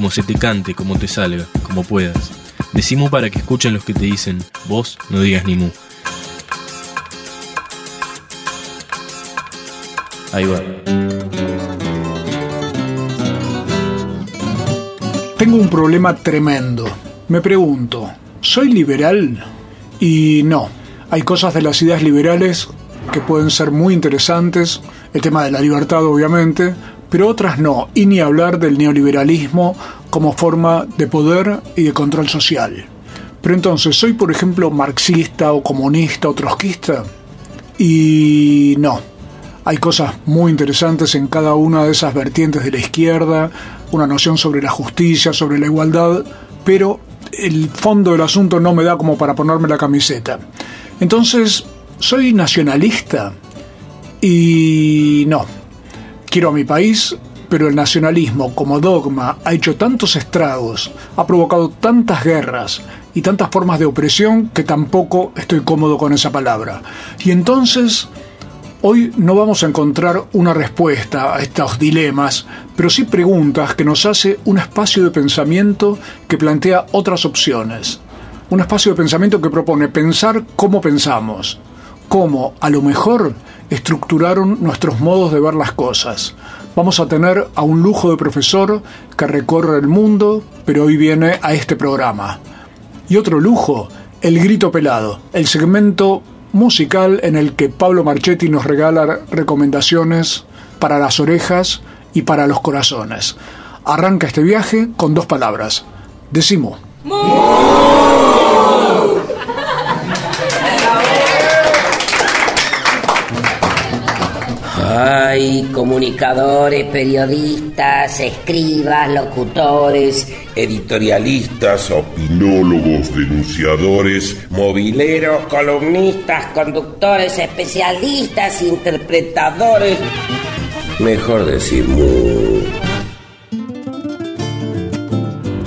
como se te cante, como te salga, como puedas. Decimos para que escuchen los que te dicen, vos no digas ni mu. Ahí va. Tengo un problema tremendo. Me pregunto, ¿soy liberal? Y no. Hay cosas de las ideas liberales que pueden ser muy interesantes, el tema de la libertad obviamente, pero otras no, y ni hablar del neoliberalismo como forma de poder y de control social. Pero entonces, ¿soy por ejemplo marxista o comunista o trotskista? Y no. Hay cosas muy interesantes en cada una de esas vertientes de la izquierda, una noción sobre la justicia, sobre la igualdad, pero el fondo del asunto no me da como para ponerme la camiseta. Entonces, ¿soy nacionalista? Y no. Quiero a mi país, pero el nacionalismo como dogma ha hecho tantos estragos, ha provocado tantas guerras y tantas formas de opresión que tampoco estoy cómodo con esa palabra. Y entonces Hoy no vamos a encontrar una respuesta a estos dilemas, pero sí preguntas que nos hace un espacio de pensamiento que plantea otras opciones. Un espacio de pensamiento que propone pensar cómo pensamos, cómo a lo mejor estructuraron nuestros modos de ver las cosas. Vamos a tener a un lujo de profesor que recorre el mundo, pero hoy viene a este programa. Y otro lujo, el grito pelado, el segmento musical en el que Pablo Marchetti nos regala recomendaciones para las orejas y para los corazones. Arranca este viaje con dos palabras. Decimo. Ay, comunicadores, periodistas, escribas, locutores, editorialistas, opinólogos, denunciadores, mobileros, columnistas, conductores, especialistas, interpretadores. Mejor decir mu.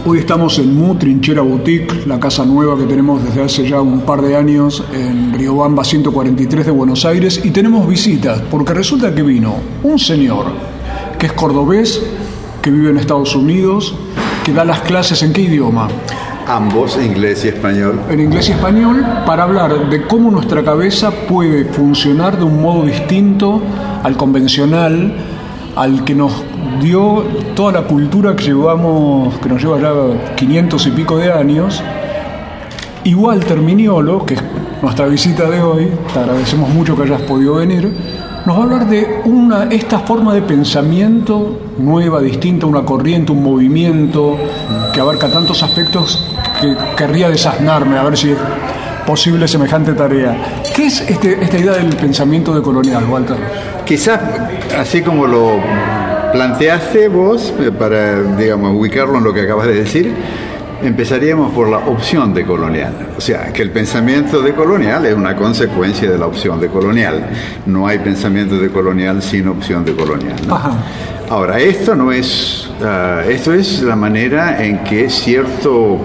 Hoy estamos en Mu Trinchera Boutique, la casa nueva que tenemos desde hace ya un par de años en Riobamba 143 de Buenos Aires y tenemos visitas porque resulta que vino un señor que es cordobés, que vive en Estados Unidos, que da las clases en qué idioma? Ambos, inglés y español. En inglés y español, para hablar de cómo nuestra cabeza puede funcionar de un modo distinto al convencional, al que nos dio toda la cultura que llevamos, que nos lleva ya 500 y pico de años. Y Walter Miniolo, que es nuestra visita de hoy, te agradecemos mucho que hayas podido venir, nos va a hablar de una, esta forma de pensamiento nueva, distinta, una corriente, un movimiento que abarca tantos aspectos que querría desasnarme a ver si es posible semejante tarea. ¿Qué es este, esta idea del pensamiento decolonial, Walter? Quizás, así como lo planteaste vos, para digamos, ubicarlo en lo que acabas de decir, empezaríamos por la opción de colonial. O sea, que el pensamiento de colonial es una consecuencia de la opción de colonial. No hay pensamiento de colonial sin opción de colonial. Ahora, esto no es, ah, esto es la manera en que cierto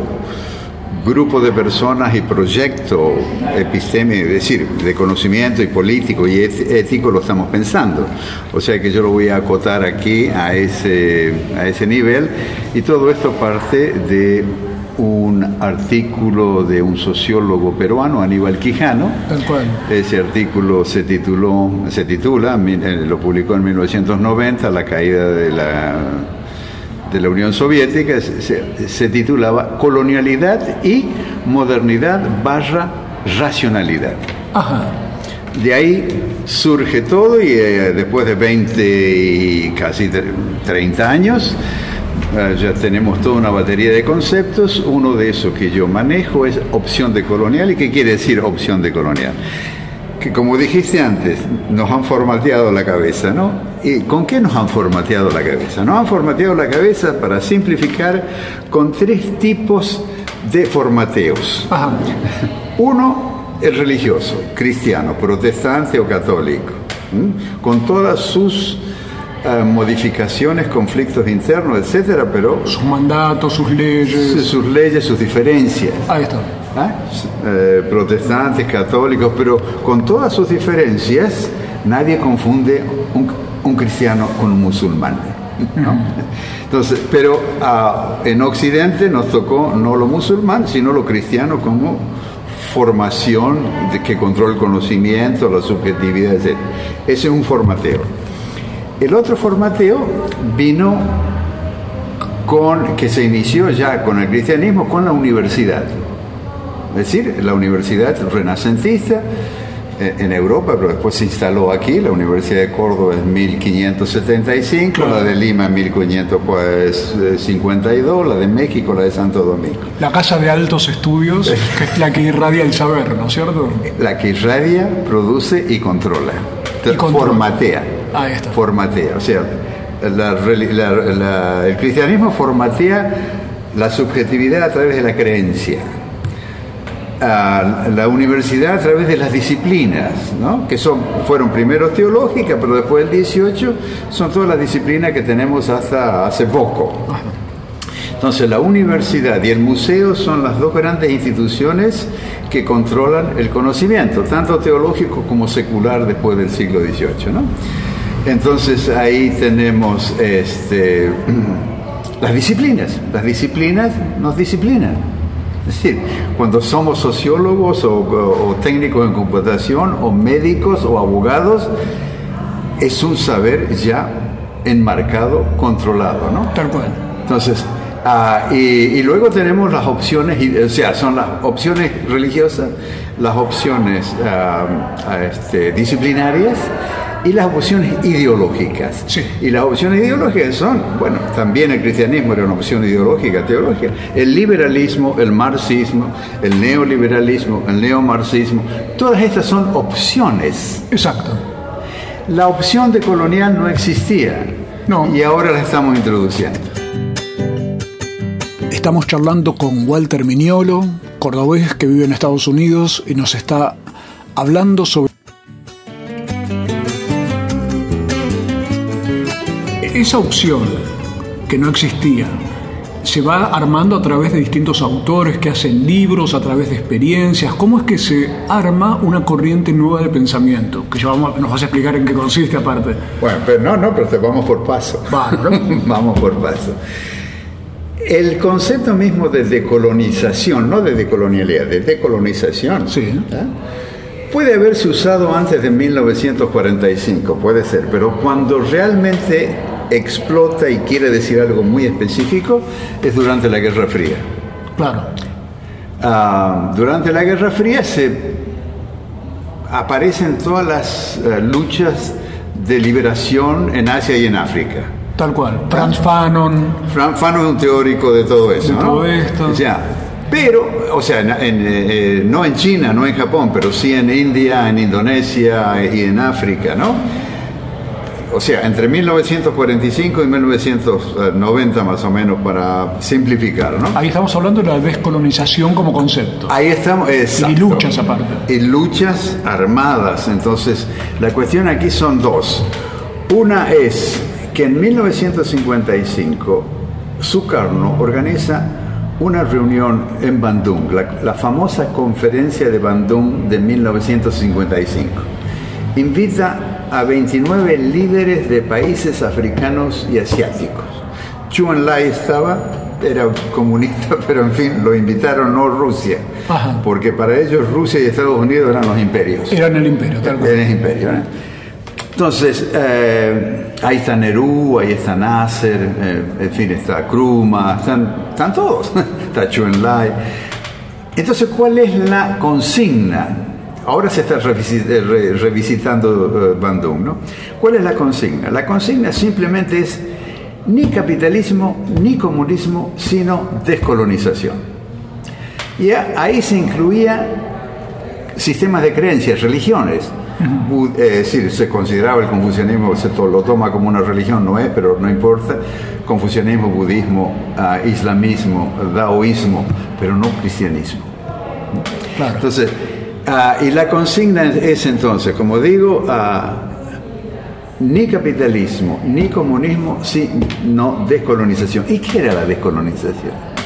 grupo de personas y proyecto epistémico, es decir, de conocimiento y político y ético lo estamos pensando. O sea que yo lo voy a acotar aquí a ese, a ese nivel y todo esto parte de un artículo de un sociólogo peruano, Aníbal Quijano. Ese artículo se tituló, se titula, eh, lo publicó en 1990, La caída de la de la Unión Soviética se, titulaba Colonialidad y Modernidad barra Racionalidad. De ahí surge todo y eh, después de 20 y casi 30 años ya tenemos toda una batería de conceptos. Uno de esos que yo manejo es opción de colonial. ¿Y qué quiere decir opción de colonial? que como dijiste antes, nos han formateado la cabeza, ¿no? ¿Y con qué nos han formateado la cabeza? Nos han formateado la cabeza, para simplificar, con tres tipos de formateos. Uno, el religioso, cristiano, protestante o católico, con todas sus modificaciones, conflictos internos, etcétera, pero sus mandatos, sus leyes, sus leyes, sus diferencias. Ahí está. ¿Ah? Eh, protestantes, católicos, pero con todas sus diferencias, nadie confunde un, cristiano con un musulmán. Entonces, pero ah, en Occidente nos tocó no lo musulmán, sino lo cristiano como formación de que controla el conocimiento, la subjetividad, etc. Ese es un formateo. El otro formateo vino con, que se inició ya con el cristianismo, con la universidad. Es decir, la universidad renacentista eh, en Europa, pero después se instaló aquí, la Universidad de Córdoba en 1575, la de Lima en 1552, la de México, la de Santo Domingo. La casa de altos estudios, que es la que irradia el saber, ¿no es cierto? La que irradia, produce y controla. Y Formatea. Ahí está. Formatea. O sea, el cristianismo formatea la subjetividad a través de la creencia a la universidad a través de las disciplinas, ¿no? que son, fueron primero teológicas, pero después del 18 son todas las disciplinas que tenemos hasta hace poco. Entonces la universidad y el museo son las dos grandes instituciones que controlan el conocimiento, tanto teológico como secular después del siglo XVIII. ¿no? Entonces ahí tenemos este, las disciplinas, las disciplinas nos disciplinan. Es decir, cuando somos sociólogos o, técnicos en computación o médicos o abogados, es un saber ya enmarcado, controlado, ¿no? Tal cual. Entonces, ah, y, luego tenemos las opciones, o sea, son las opciones religiosas, las opciones ah, ah, este, disciplinarias y las opciones ideológicas. Y las opciones ideológicas son, bueno, también el cristianismo era una opción ideológica, teológica, el liberalismo, el marxismo, el neoliberalismo, el neomarxismo, todas estas son opciones. Exacto. La opción de colonial no existía. No. Y ahora la estamos introduciendo. Estamos charlando con Walter Miñolo, cordobés que vive en Estados Unidos y nos está hablando sobre esa opción que no existía se va armando a través de distintos autores que hacen libros, a través de experiencias. ¿Cómo es que se arma una corriente nueva de pensamiento? Que ya vamos, nos vas a explicar en qué consiste aparte. Bueno, pero no, no, pero vamos por paso. vamos por paso. El concepto mismo de decolonización, no de decolonialidad, de decolonización, sí. puede haberse usado antes de 1945, puede ser, pero cuando realmente explota y quiere decir algo muy específico es durante la Guerra Fría. Claro. Ah, durante la Guerra Fría se aparecen todas las eh, luchas de liberación en Asia y en África. Tal cual. Franz Fanon. Franz Fanon es un teórico de todo eso. De todo esto. pero, o sea, eh, no en China, no en Japón, pero sí en India, en Indonesia y en África, ¿no? O sea, entre 1945 y 1990 más o menos, para simplificar, ¿no? Ahí estamos hablando de la descolonización como concepto. Ahí estamos, exacto. Y luchas aparte. Y luchas armadas. Entonces, la cuestión aquí son dos. Una es que en 1955 Sukarno organiza una reunión en Bandung, la, la famosa conferencia de Bandung de 1955. Invita a 29 líderes de países africanos y asiáticos. Chu Enlai estaba, era comunista, pero en fin, lo invitaron no Rusia, porque para ellos Rusia y Estados Unidos eran los imperios. Eran el imperio, tal cual. Eran el imperio. Entonces, eh, ahí está Nerú, ahí está Nasser, eh, en fin, está Kruma, están, están todos, está Chu Enlai. Entonces, ¿cuál es la consigna Ahora se está eh, revisitando eh, Bandung, ¿no? ¿Cuál es la consigna? La consigna simplemente es ni capitalismo ni comunismo, sino descolonización. Y ahí se incluía sistemas de creencias, religiones. Eh, Es decir, se consideraba el confucianismo, se lo toma como una religión, no es, pero no importa. Confucianismo, budismo, ah, islamismo, daoísmo, pero no cristianismo. Claro. Entonces, ah, y la consigna es entonces, como digo, ah, ni capitalismo, ni comunismo, sino descolonización. ¿Y qué era la descolonización?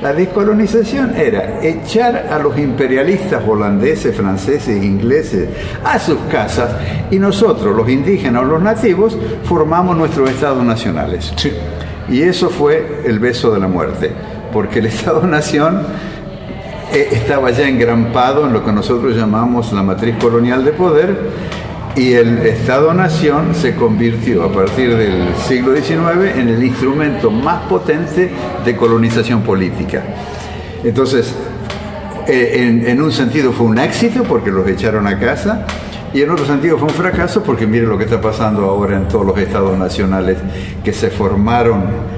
La descolonización era echar a los imperialistas holandeses, franceses, ingleses a sus casas y nosotros, los indígenas o los nativos, formamos nuestros estados nacionales. Sí. Y eso fue el beso de la muerte, porque el Estado-Nación estaba ya engrampado en lo que nosotros llamamos la matriz colonial de poder y el Estado-Nación se convirtió a partir del siglo XIX en el instrumento más potente de colonización política. Entonces, eh, en, en un sentido fue un éxito porque los echaron a casa y en otro sentido fue un fracaso porque mire lo que está pasando ahora en todos los estados nacionales que se formaron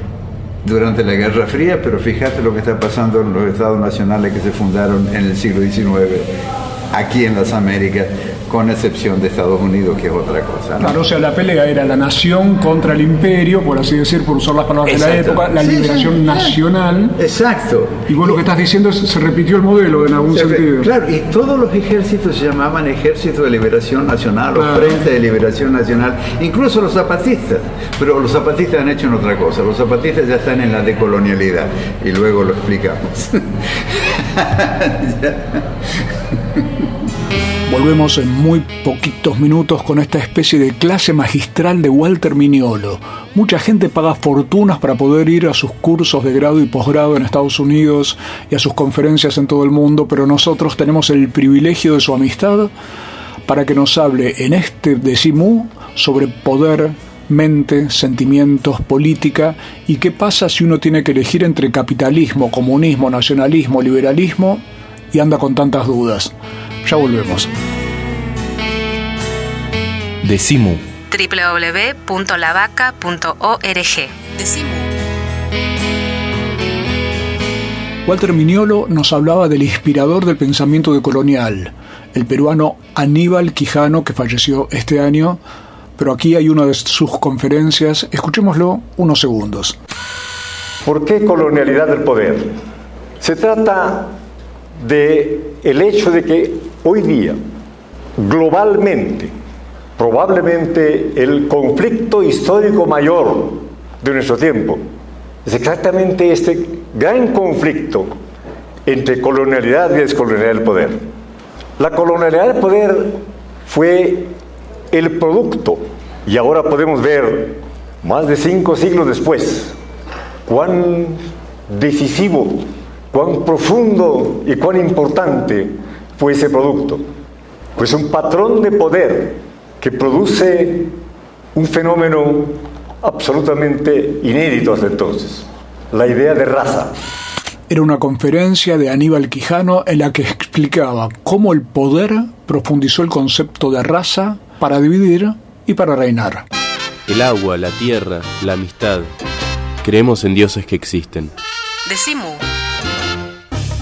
durante la Guerra Fría, pero fíjate lo que está pasando en los estados nacionales que se fundaron en el siglo XIX aquí en las Américas, con excepción de Estados Unidos, que es otra cosa. ¿no? Claro, o sea, la pelea era la nación contra el imperio, por así decir, por usar las palabras de la Exacto. época, la Sí, liberación sí, nacional. Exacto. Y vos lo que estás diciendo es se repitió el modelo en algún Se sentido. Claro, y todos los ejércitos se llamaban Ejército de Liberación Nacional o Claro. Frente de Liberación Nacional, incluso los zapatistas. Pero los zapatistas han hecho en otra cosa. Los zapatistas ya están en la decolonialidad y luego lo explicamos. Volvemos en muy poquitos minutos con esta especie de clase magistral de Walter Miniolo. Mucha gente paga fortunas para poder ir a sus cursos de grado y posgrado en Estados Unidos y a sus conferencias en todo el mundo, pero nosotros tenemos el privilegio de su amistad para que nos hable en este decimú sobre poder, mente, sentimientos, política y qué pasa si uno tiene que elegir entre capitalismo, comunismo, nacionalismo, liberalismo y anda con tantas dudas. Ya volvemos. Decimu. www.lavaca.org. Walter Miniolo nos hablaba del inspirador del pensamiento decolonial, el peruano Aníbal Quijano, que falleció este año, pero aquí hay una de sus conferencias, escuchémoslo unos segundos. ¿Por qué colonialidad del poder? Se trata de el hecho de que hoy día, globalmente, probablemente el conflicto histórico mayor de nuestro tiempo es exactamente este gran conflicto entre colonialidad y descolonialidad del poder. La colonialidad del poder fue el producto, y ahora podemos ver, más de cinco siglos después, cuán decisivo, cuán profundo y cuán importante fue ese producto. Pues un patrón de poder que produce un fenómeno absolutamente inédito hasta entonces, la idea de raza. Era una conferencia de Aníbal Quijano en la que explicaba cómo el poder profundizó el concepto de raza para dividir y para reinar. El agua, la tierra, la amistad. Creemos en dioses que existen. Decimu.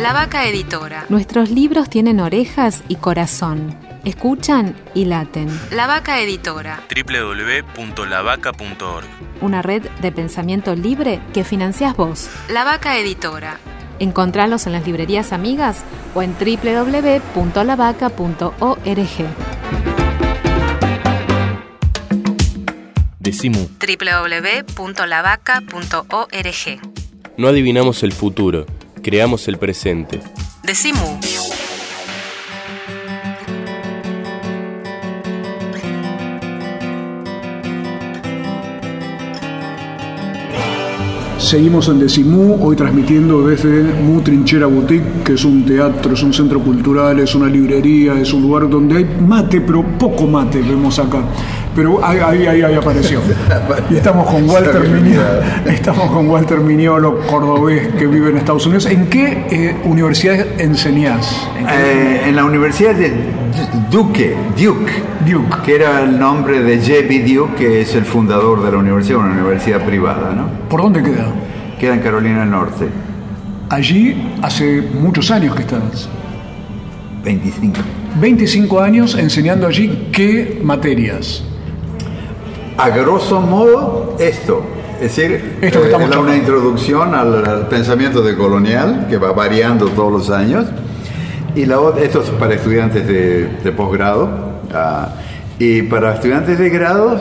La Vaca Editora. Nuestros libros tienen orejas y corazón. Escuchan y laten. La Vaca Editora. www.lavaca.org Una red de pensamiento libre que financias vos. La Vaca Editora. Encontralos en las librerías amigas o en www.lavaca.org. Decimu. www.lavaca.org. No adivinamos el futuro, creamos el presente. Decimu. Seguimos en Decimú, hoy transmitiendo desde Mu Trinchera Boutique, que es un teatro, es un centro cultural, es una librería, es un lugar donde hay mate, pero poco mate vemos acá. Pero ahí, ahí, ahí, apareció. Y estamos con Walter Miñolo, estamos con Walter Miñolo, cordobés, que vive en Estados Unidos. ¿En qué eh, universidad enseñás? ¿En, qué- Eh, en la Universidad de Duke, Duke, Duke. que era el nombre de J.B. Duke, que es el fundador de la universidad, una universidad privada, ¿no? ¿Por dónde queda? Queda en Carolina del Norte, Allí hace muchos años que estás. 25. 25 años enseñando allí qué materias. A grosso modo, esto. Es decir, Esto que eh, una introducción al, al pensamiento decolonial que va variando todos los años. Y la otra, esto es para estudiantes de, de posgrado. ah, y para estudiantes de grados,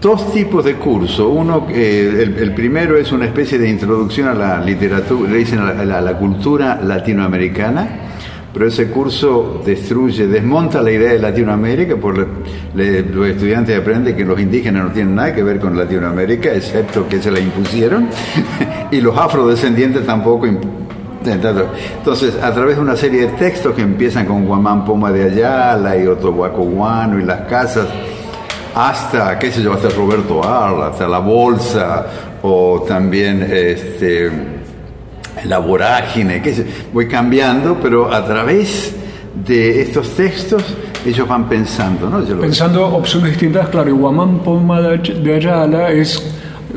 dos tipos de curso. Uno, eh, el, el primero es una especie de introducción a la literatura, le dicen la- a la cultura latinoamericana. Pero ese curso destruye, desmonta la idea de Latinoamérica, porque los estudiantes aprenden que los indígenas no tienen nada que ver con Latinoamérica, excepto que se la impusieron, y los afrodescendientes tampoco. Entonces, a través de una serie de textos que empiezan con Guamán Poma de Ayala y Otohuaco Guano y las casas, hasta, qué sé yo, hasta Roberto Arla, hasta La Bolsa, o también este, La Vorágine, sé, voy cambiando, pero a través de estos textos ellos van pensando, ¿no? Pensando opciones distintas, claro, y Guamán Poma de Ay- de Ayala es.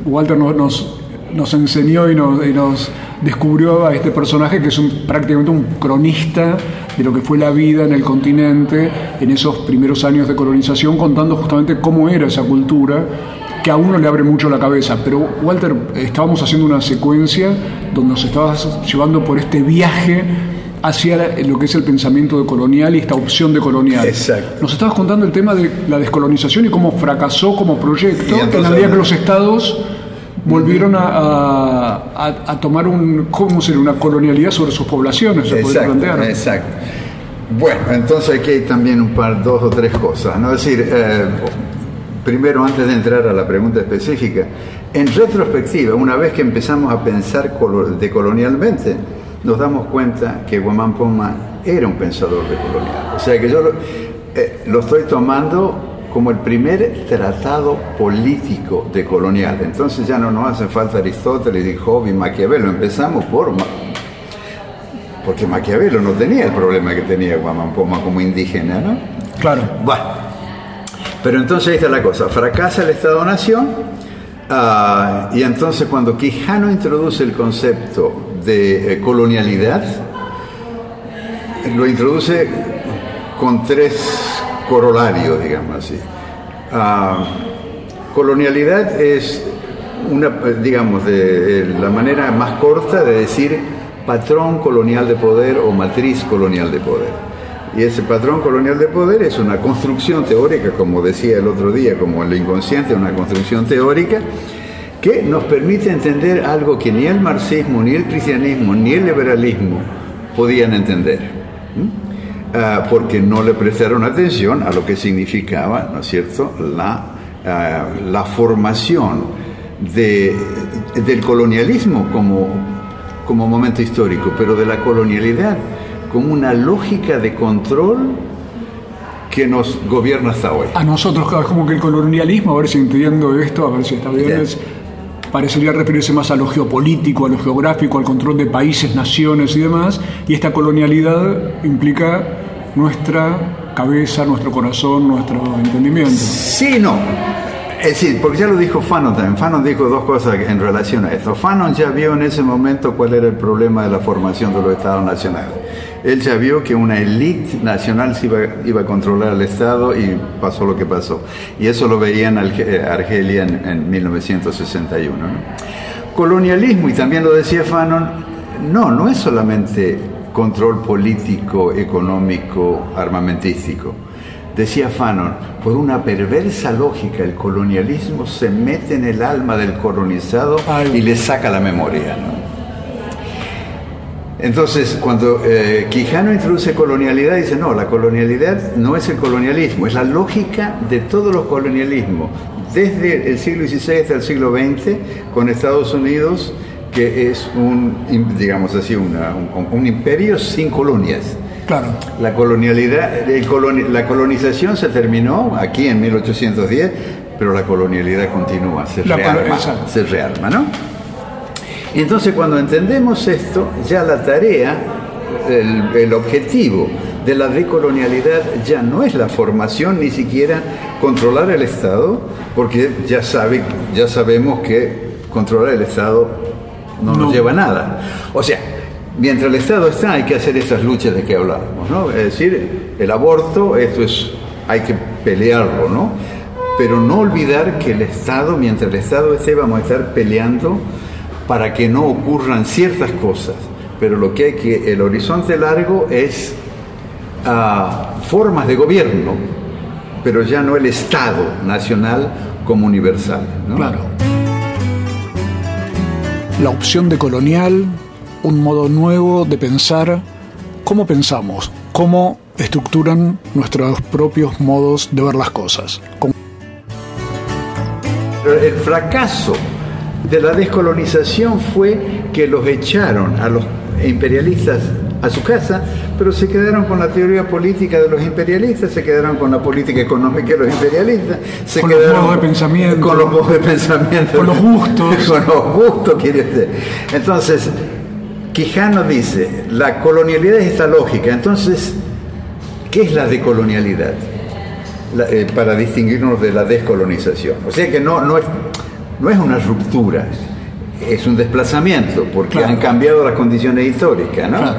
Walter nos, nos, nos enseñó y nos descubrió a este personaje que es un, prácticamente un cronista de lo que fue la vida en el continente en esos primeros años de colonización, contando justamente cómo era esa cultura, que a uno le abre mucho la cabeza. Pero, Walter, estábamos haciendo una secuencia donde nos estabas llevando por este viaje hacia lo que es el pensamiento de colonial y esta opción de colonial. Exacto. Nos estabas contando el tema de la descolonización y cómo fracasó como proyecto entonces- en la medida que los estados volvieron a, a- a- tomar un, ¿cómo sería? una colonialidad sobre sus poblaciones, se Exacto, plantear. exacto. Bueno, entonces aquí hay también un par, dos o tres cosas, ¿no? Es decir, eh, primero, antes de entrar a la pregunta específica, en retrospectiva, una vez que empezamos a pensar colo- decolonialmente, nos damos cuenta que Guamán Poma era un pensador decolonial. O sea que yo lo, eh, lo estoy tomando como el primer tratado político decolonial. Entonces ya no nos hace falta Aristóteles y Job y Maquiavelo. Empezamos por Ma- porque Maquiavelo no tenía el problema que tenía Guamán Poma como indígena, ¿no? Claro. Bueno, pero entonces ahí está la cosa, fracasa el Estado-Nación ah, y entonces cuando Quijano introduce el concepto de eh, colonialidad, lo introduce con tres corolarios, digamos así. Ah, colonialidad es una, digamos, la manera más corta de decir patrón colonial de poder o matriz colonial de poder. Y ese patrón colonial de poder es una construcción teórica, como decía el otro día, como el inconsciente, una construcción teórica que nos permite entender algo que ni el marxismo, ni el cristianismo, ni el liberalismo podían entender. Ah, porque no le prestaron atención a lo que significaba, ¿no es cierto?, la, ah, la formación de- del colonialismo como, como momento histórico, pero de la colonialidad como una lógica de control que nos gobierna hasta hoy. A nosotros, como que el colonialismo, a ver si entiendo esto, a ver si está bien, Bien. es- parecería referirse más a lo geopolítico, a lo geográfico, al control de países, naciones y demás, y esta colonialidad implica nuestra cabeza, nuestro corazón, nuestro entendimiento. Sí, no. Es decir, porque ya lo dijo Fanon también. Fanon dijo dos cosas en relación a esto. Fanon ya vio en ese momento cuál era el problema de la formación de los estados nacionales. Él ya vio que una élite nacional iba, iba a controlar el Estado y pasó lo que pasó. Y eso lo veía en eh, Argelia en, en 1961. ¿no? Colonialismo, y también lo decía Fanon, no, no es solamente control político, económico, armamentístico. Decía Fanon, por una perversa lógica, el colonialismo se mete en el alma del colonizado y le saca la memoria. ¿no? Entonces, cuando eh, Quijano introduce colonialidad, dice, no, la colonialidad no es el colonialismo, es la lógica de todos los colonialismos, desde el siglo XVI hasta el siglo XX con Estados Unidos, que es un, digamos así, una, un, un imperio sin colonias. Claro. La colonialidad, el coloni- la colonización se terminó aquí en 1810, pero la colonialidad continúa, se La rearma, se rearma, ¿no? Entonces cuando entendemos esto, ya la tarea, el, el objetivo de la decolonialidad ya no es la formación ni siquiera controlar el Estado, porque ya, sabe, ya sabemos que controlar el Estado no, nos No. lleva a nada. O sea, mientras el Estado está hay que hacer esas luchas de que hablábamos, ¿no? Es decir, el aborto, esto es, hay que pelearlo, ¿no? Pero no olvidar que el Estado, mientras el Estado esté, vamos a estar peleando para que no ocurran ciertas cosas. Pero lo que hay que, el horizonte largo es ah, formas de gobierno, pero ya no el Estado nacional como universal. ¿no? Claro. La opción de colonial, un modo nuevo de pensar, cómo pensamos, cómo estructuran nuestros propios modos de ver las cosas. El fracaso de la descolonización fue que los echaron a los imperialistas a su casa, pero se quedaron con la teoría política de los imperialistas, se quedaron con la política económica de los imperialistas, se Con los quedaron modos de pensamiento. con los modos de pensamiento, Con los gustos. con los gustos, quiere decir. Entonces, Quijano dice, la colonialidad es esta lógica, entonces, ¿qué es la decolonialidad? La- eh, para distinguirnos de la descolonización. O sea que no, no, es, no es una ruptura, es un desplazamiento, porque Claro. han cambiado las condiciones históricas, ¿no? Claro.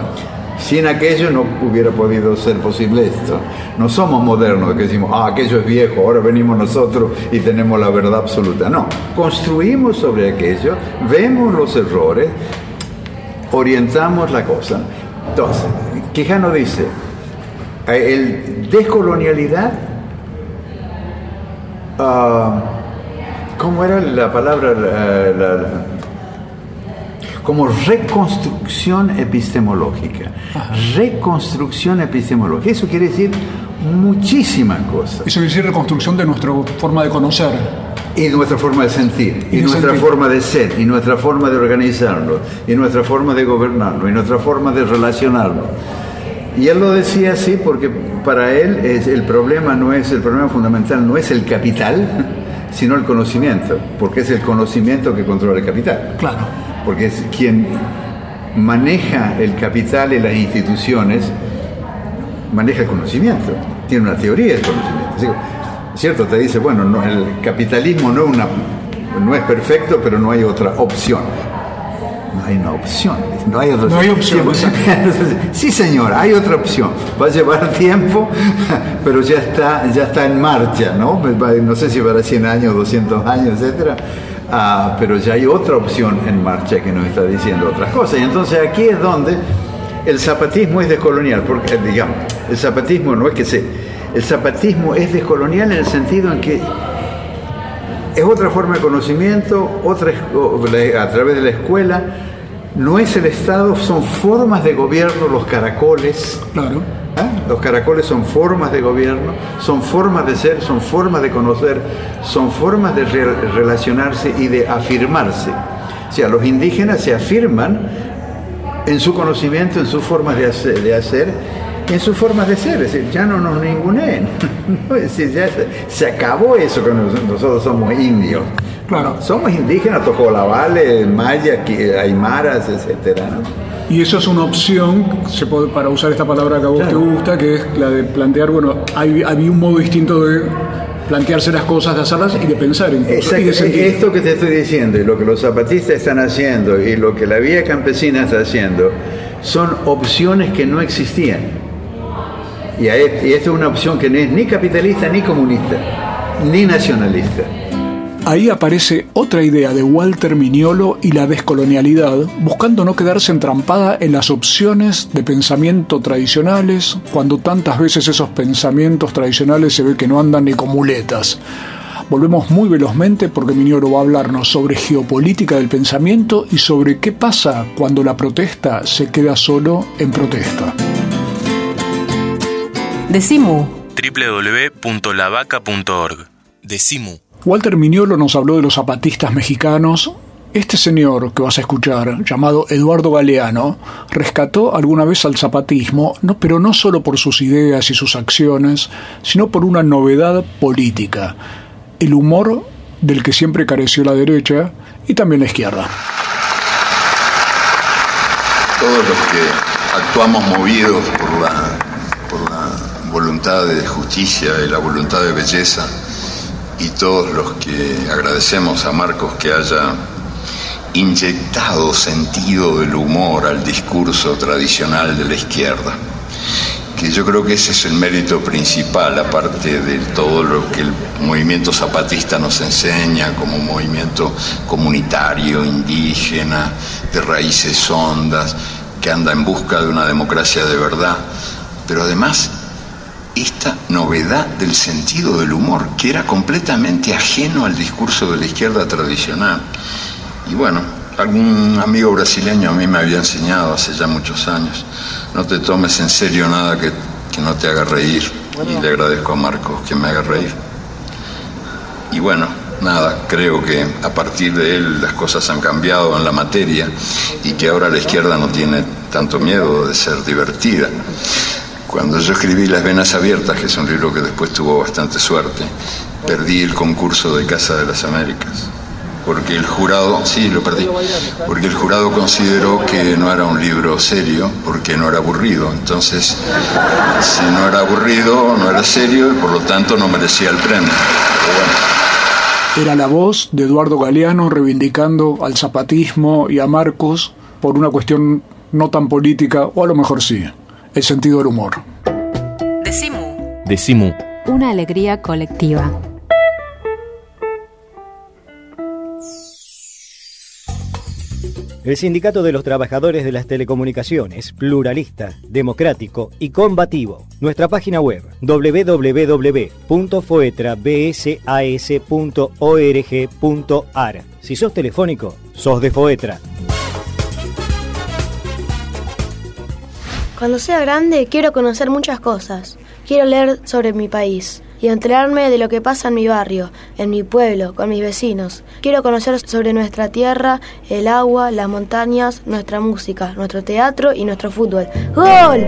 Sin aquello no hubiera podido ser posible esto. No somos modernos que decimos, ah, aquello es viejo, ahora venimos nosotros y tenemos la verdad absoluta. No, construimos sobre aquello, vemos los errores, orientamos la cosa. Entonces, Quijano dice, eh, el descolonialidad, ah, ¿cómo era la palabra? La- la- la- como reconstrucción epistemológica. Reconstrucción epistemológica. Eso quiere decir muchísimas cosas. Eso quiere decir reconstrucción de nuestra forma de conocer. Y nuestra forma de sentir, y, nuestra sentir. forma de ser, y nuestra forma de organizarlo, y nuestra forma de gobernarlo, y nuestra forma de relacionarlo. Y él lo decía así porque para él es, el problema no es, el problema fundamental no es el capital, sino el conocimiento, porque es el conocimiento que controla el capital. Claro. Porque es quien maneja el capital y las instituciones, maneja el conocimiento, tiene una teoría del conocimiento. Cierto, te dice, bueno, no, el capitalismo no, es una, no es perfecto, pero no hay otra opción. No hay una opción, no hay otra No hay opción, Sí, señor, hay otra opción. Va a llevar tiempo, pero ya está, ya está en marcha, ¿no? Va- No sé si para 100 años, 200 años, etcétera. Ah, pero ya hay otra opción en marcha que nos está diciendo otras cosas. Y entonces aquí es donde el zapatismo es descolonial, porque, eh, digamos, el zapatismo no es que se... El zapatismo es descolonial en el sentido en que es otra forma de conocimiento, otra, a través de la escuela. No es el Estado, son formas de gobierno, los caracoles. Claro. ¿Ah? Los caracoles son formas de gobierno, son formas de ser, son formas de conocer, son formas de re- relacionarse y de afirmarse. O sea, los indígenas se afirman en su conocimiento, en sus formas de hacer, de hacer y en sus formas de ser. Es decir, ya no nos ninguneen. ¿no? Es decir, ya se, se acabó eso que nos- nosotros somos indios. Claro. Somos indígenas, tojolabales, mayas, aymaras, etcétera, ¿no? Y eso es una opción, se puede- para usar esta palabra que a vos Claro. te gusta, que es la de plantear, bueno, hay, había un modo distinto de plantearse las cosas, de hacerlas y de pensar incluso, y Exacto, de sentir. esto que te estoy diciendo y lo que los zapatistas están haciendo y lo que la vía campesina está haciendo son opciones que no existían. Y, a esta es una opción que no es ni capitalista, ni comunista, ni nacionalista. Ahí aparece otra idea de Walter Mignolo y la descolonialidad, buscando no quedarse entrampada en las opciones de pensamiento tradicionales, cuando tantas veces esos pensamientos tradicionales se ve que no andan ni con muletas. Volvemos muy velozmente porque Mignolo va a hablarnos sobre geopolítica del pensamiento y sobre qué pasa cuando la protesta se queda solo en protesta. Decimu. www.lavaca.org. Decimu. Walter Miñolo nos habló de los zapatistas mexicanos. Este señor que vas a escuchar, llamado Eduardo Galeano, rescató alguna vez al zapatismo, no, pero no solo por sus ideas y sus acciones, sino por una novedad política, el humor del que siempre careció la derecha y también la izquierda. Todos los que actuamos movidos por la, por la voluntad de justicia y la voluntad de belleza, y todos los que agradecemos a Marcos que haya inyectado sentido del humor al discurso tradicional de la izquierda, que yo creo que ese es el mérito principal, aparte de todo lo que el movimiento zapatista nos enseña como movimiento comunitario, indígena, de raíces hondas, que anda en busca de una democracia de verdad, pero además esta novedad del sentido del humor, que era completamente ajeno al discurso de la izquierda tradicional. Y bueno, algún amigo brasileño a mí me había enseñado hace ya muchos años, no te tomes en serio nada que, que no te haga reír. Y le agradezco a Marcos que me haga reír. Y bueno, nada, creo que a partir de él las cosas han cambiado en la materia y que ahora la izquierda no tiene tanto miedo de ser divertida. Cuando yo escribí Las Venas Abiertas, que es un libro que después tuvo bastante suerte, perdí el concurso de Casa de las Américas. Porque el jurado, sí, lo perdí, porque el jurado consideró que no era un libro serio, porque no era aburrido. Entonces, si no era aburrido, no era serio y por lo tanto no merecía el premio. Era la voz de Eduardo Galeano reivindicando al zapatismo y a Marcos por una cuestión no tan política, o a lo mejor sí el sentido del humor. Decimu. Decimu. Una alegría colectiva. El Sindicato de los Trabajadores de las Telecomunicaciones, pluralista, democrático y combativo. Nuestra página web www.foetrabsas.org.ar. Si sos telefónico, sos de Foetra. Cuando sea grande quiero conocer muchas cosas. Quiero leer sobre mi país y enterarme de lo que pasa en mi barrio, en mi pueblo, con mis vecinos. Quiero conocer sobre nuestra tierra, el agua, las montañas, nuestra música, nuestro teatro y nuestro fútbol. ¡Gol!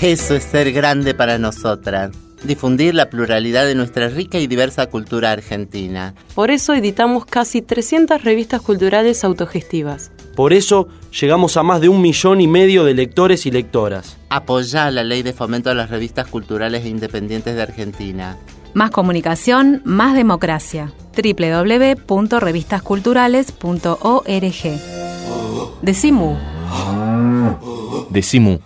Eso es ser grande para nosotras. Difundir la pluralidad de nuestra rica y diversa cultura argentina. Por eso editamos casi 300 revistas culturales autogestivas. Por eso llegamos a más de un millón y medio de lectores y lectoras. Apoya la ley de fomento a las revistas culturales e independientes de Argentina. Más comunicación, más democracia. www.revistasculturales.org. Decimu. Decimu.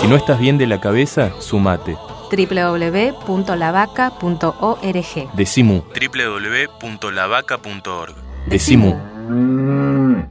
Si no estás bien de la cabeza, sumate. www.lavaca.org. Decimu. www.lavaca.org. Decimu. うん。